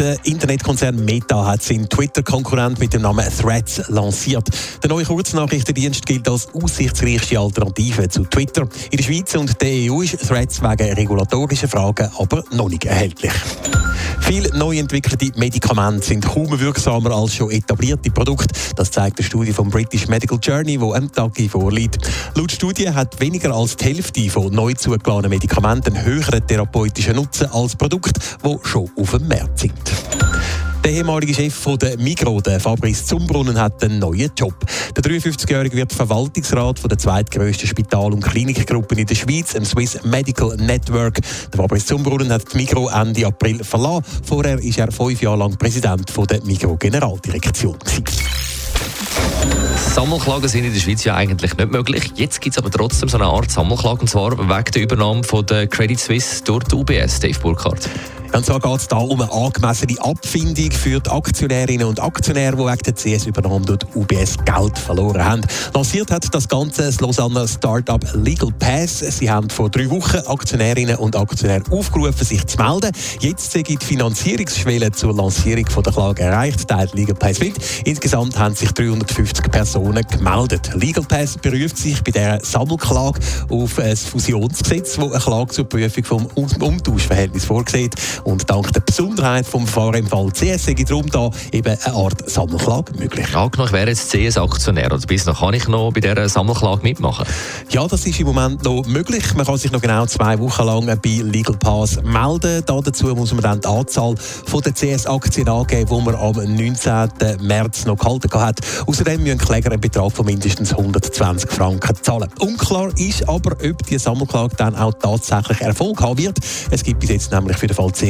Der Internetkonzern Meta hat seinen Twitter-Konkurrent mit dem Namen Threads lanciert. Der neue Kurznachrichtendienst gilt als aussichtsreichste Alternative zu Twitter. In der Schweiz und der EU ist Threads wegen regulatorischer Fragen aber noch nicht erhältlich. Viele neu entwickelte Medikamente sind kaum wirksamer als schon etablierte Produkte. Das zeigt eine Studie vom British Medical Journey, die am Tag vorliegt. Laut Studie hat weniger als die Hälfte von neu zugeladenen Medikamenten einen höheren therapeutischen Nutzen als Produkte, die schon auf dem Markt sind. Der ehemalige Chef von der Migro, der Fabrice Zumbrunnen, hat einen neuen Job. Der 53-Jährige wird Verwaltungsrat von der zweitgrößten Spital- und Klinikgruppe in der Schweiz, dem Swiss Medical Network. Der Fabrice Zumbrunnen hat die Migro Ende April verlassen. Vorher war er fünf Jahre lang Präsident von der Migro Generaldirektion. Sammelklagen sind in der Schweiz ja eigentlich nicht möglich. Jetzt gibt es aber trotzdem so eine Art Sammelklage, und zwar wegen der Übernahme von der Credit Suisse durch die UBS, Dave Burkhardt. Und zwar geht es da um eine angemessene Abfindung für die Aktionärinnen und Aktionäre, die wegen der CS-Übernahme durch UBS Geld verloren haben. Lanciert hat das Ganze das Lausanne Startup Legal Pass. Sie haben vor drei Wochen Aktionärinnen und Aktionäre aufgerufen, sich zu melden. Jetzt sind die Finanzierungsschwelle zur Lancierung der Klage erreicht, teilt Legal Pass mit. Insgesamt haben sich 350 Personen gemeldet. Legal Pass beruft sich bei dieser Sammelklage auf ein Fusionsgesetz, das eine Klage zur Prüfung vom Umtauschverhältnis vorsieht. Und dank der Besonderheit vom Verfahren im Fall CS ist darum da eben eine Art Sammelklage möglich. Angenommen, ich wäre jetzt CS-Aktionär und bis noch kann ich noch bei dieser Sammelklage mitmachen? Ja, das ist im Moment noch möglich. Man kann sich noch genau zwei Wochen lang bei Legal Pass melden. Da dazu muss man dann die Anzahl von der CS-Aktien angeben, die man am 19. März noch gehalten hat. Außerdem müssen Kläger einen Betrag von mindestens 120 Franken zahlen. Unklar ist aber, ob die Sammelklage dann auch tatsächlich Erfolg haben wird. Es gibt bis jetzt nämlich für den Fall CS